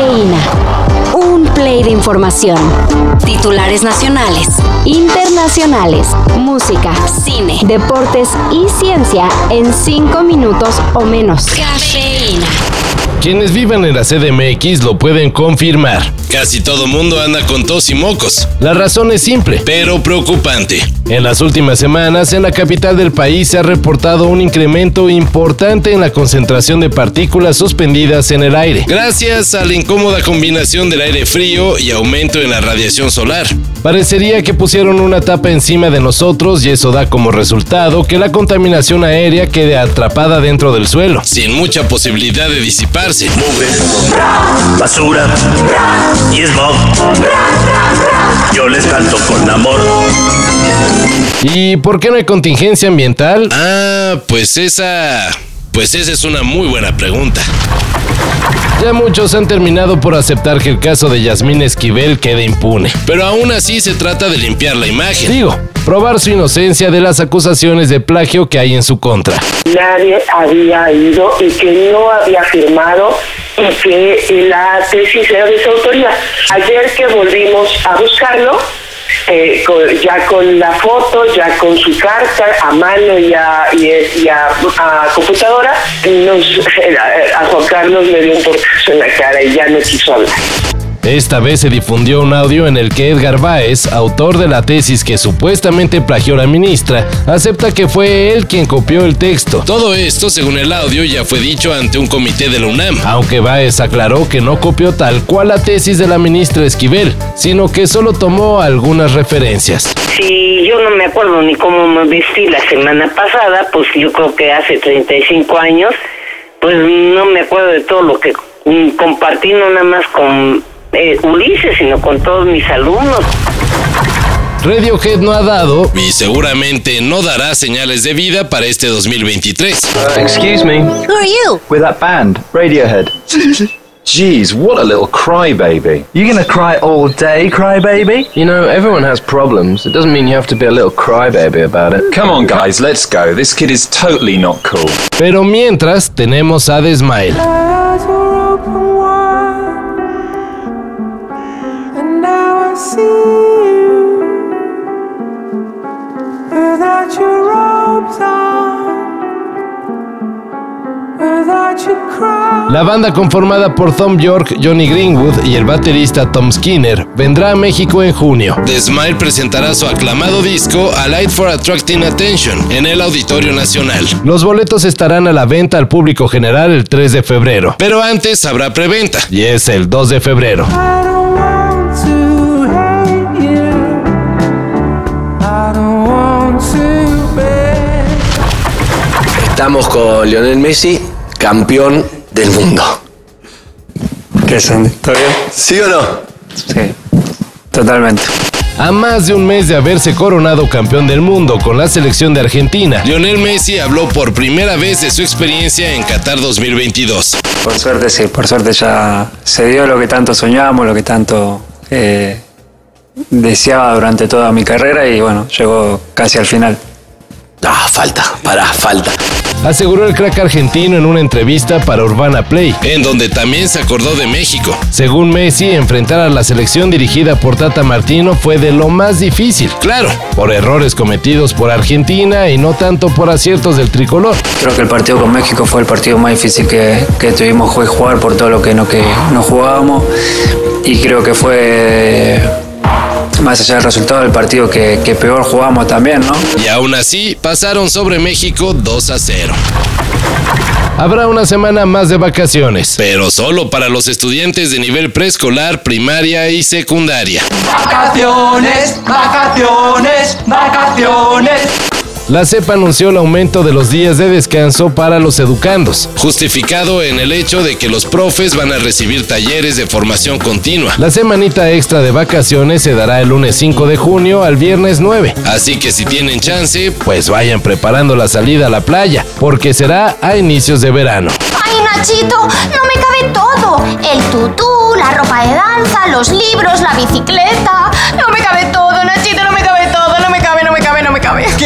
Cafeína. Un play de información. Titulares nacionales, internacionales, música, cine, deportes y ciencia en 5 minutos o menos. Cafeína. Quienes vivan en la CDMX lo pueden confirmar. Casi todo mundo anda con tos y mocos. La razón es simple, pero preocupante. En las últimas semanas, en la capital del país se ha reportado un incremento importante en la concentración de partículas suspendidas en el aire, gracias a la incómoda combinación del aire frío y aumento en la radiación solar. Parecería que pusieron una tapa encima de nosotros y eso da como resultado que la contaminación aérea quede atrapada dentro del suelo, sin mucha posibilidad de disiparse. Mugre, basura y smog. Yo les canto con amor. ¿Y por qué no hay contingencia ambiental? Ah, pues esa... Pues esa es una muy buena pregunta. Ya muchos han terminado por aceptar que el caso de Yasmín Esquivel quede impune. Pero aún así se trata de limpiar la imagen. Digo, probar su inocencia de las acusaciones de plagio que hay en su contra. Nadie había ido y que no había firmado y que la tesis era de su autoría. Ayer que volvimos a buscarlo, eh, ya con la foto, ya con su carta a mano y a, y, y a computadora, nos, eh, a Juan Carlos le dio un portazo en la cara y ya no quiso hablar. Esta vez se difundió un audio en el que Edgar Báez, autor de la tesis que supuestamente plagió la ministra, acepta que fue él quien copió el texto. Todo esto, según el audio, ya fue dicho ante un comité de la UNAM, aunque Báez aclaró que no copió tal cual la tesis de la ministra Esquivel, sino que solo tomó algunas referencias. Si yo no me acuerdo ni cómo me vestí la semana pasada, pues yo creo que hace 35 años, pues no me acuerdo de todo lo que compartí, no nada más con eh, Ulises, sino con todos mis alumnos. Radiohead no ha dado y seguramente no dará señales de vida para este 2023. Excuse me. Who are you? We're that band, Radiohead. Jeez, what a little crybaby. You gonna cry all day, crybaby? You know, everyone has problems. It doesn't mean you have to be a little crybaby about it. Come on, guys, let's go. This kid is totally not cool. Pero mientras tenemos a The Smile. La banda conformada por Tom York, Johnny Greenwood y el baterista Tom Skinner vendrá a México en junio. The Smile presentará su aclamado disco A Light for Attracting Attention en el Auditorio Nacional. Los boletos estarán a la venta al público general el 3 de febrero, pero antes habrá preventa y es el 2 de febrero. Estamos con Lionel Messi, campeón del mundo. ¿Qué son? ¿Todo bien? ¿Sí o no? Sí, totalmente. A más de un mes de haberse coronado campeón del mundo con la selección de Argentina, Lionel Messi habló por primera vez de su experiencia en Qatar 2022. Por suerte sí, por suerte ya se dio lo que tanto soñábamos, lo que tanto eh, deseaba durante toda mi carrera y bueno, llegó casi al final. Ah, falta, pará, falta. Aseguró el crack argentino en una entrevista para Urbana Play, en donde también se acordó de México. Según Messi, enfrentar a la selección dirigida por Tata Martino fue de lo más difícil, claro, por errores cometidos por Argentina y no tanto por aciertos del tricolor. Creo que el partido con México fue el partido más difícil que, que tuvimos que jugar por todo lo que no, que no jugábamos y creo que fue más allá del resultado del partido que, que peor jugamos también, ¿no? Y aún así, pasaron sobre México 2 a 0. Habrá una semana más de vacaciones, pero solo para los estudiantes de nivel preescolar, primaria y secundaria. Vacaciones, vacaciones, vacaciones. La CEP anunció el aumento de los días de descanso para los educandos, justificado en el hecho de que los profes van a recibir talleres de formación continua. La semanita extra de vacaciones se dará el lunes 5 de junio al viernes 9, así que si tienen chance, pues vayan preparando la salida a la playa, porque será a inicios de verano. ¡Ay, Nachito! ¡No me cabe todo! El tutú, la ropa de danza, los libros, la bicicleta.